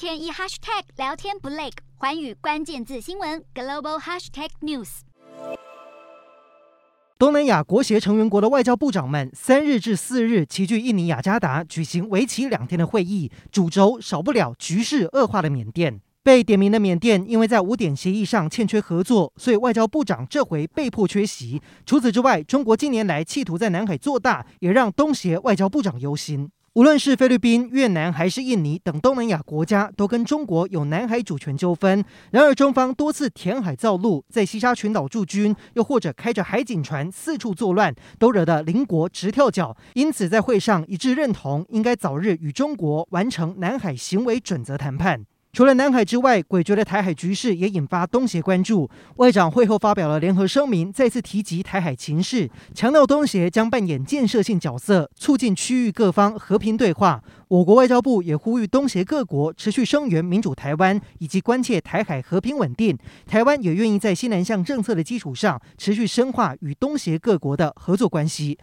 天一 hashtag 聊天不累，寰宇关键字新闻 global hashtag news。东南亚国协成员国的外交部长们三日至四日齐聚印尼雅加达，举行为期两天的会议，主轴少不了局势恶化的缅甸。被点名的缅甸，因为在五点协议上欠缺合作，所以外交部长这回被迫缺席。除此之外，中国近年来企图在南海做大，也让东协外交部长忧心。无论是菲律宾、越南还是印尼等东南亚国家，都跟中国有南海主权纠纷。然而，中方多次填海造陆，在西沙群岛驻军，又或者开着海警船四处作乱，都惹得邻国直跳脚。因此，在会上一致认同，应该早日与中国完成南海行为准则谈判。除了南海之外，诡谲的台海局势也引发东协关注。外长会后发表了联合声明，再次提及台海情势，强调东协将扮演建设性角色，促进区域各方和平对话。我国外交部也呼吁东协各国持续声援民主台湾，以及关切台海和平稳定。台湾也愿意在西南向政策的基础上，持续深化与东协各国的合作关系。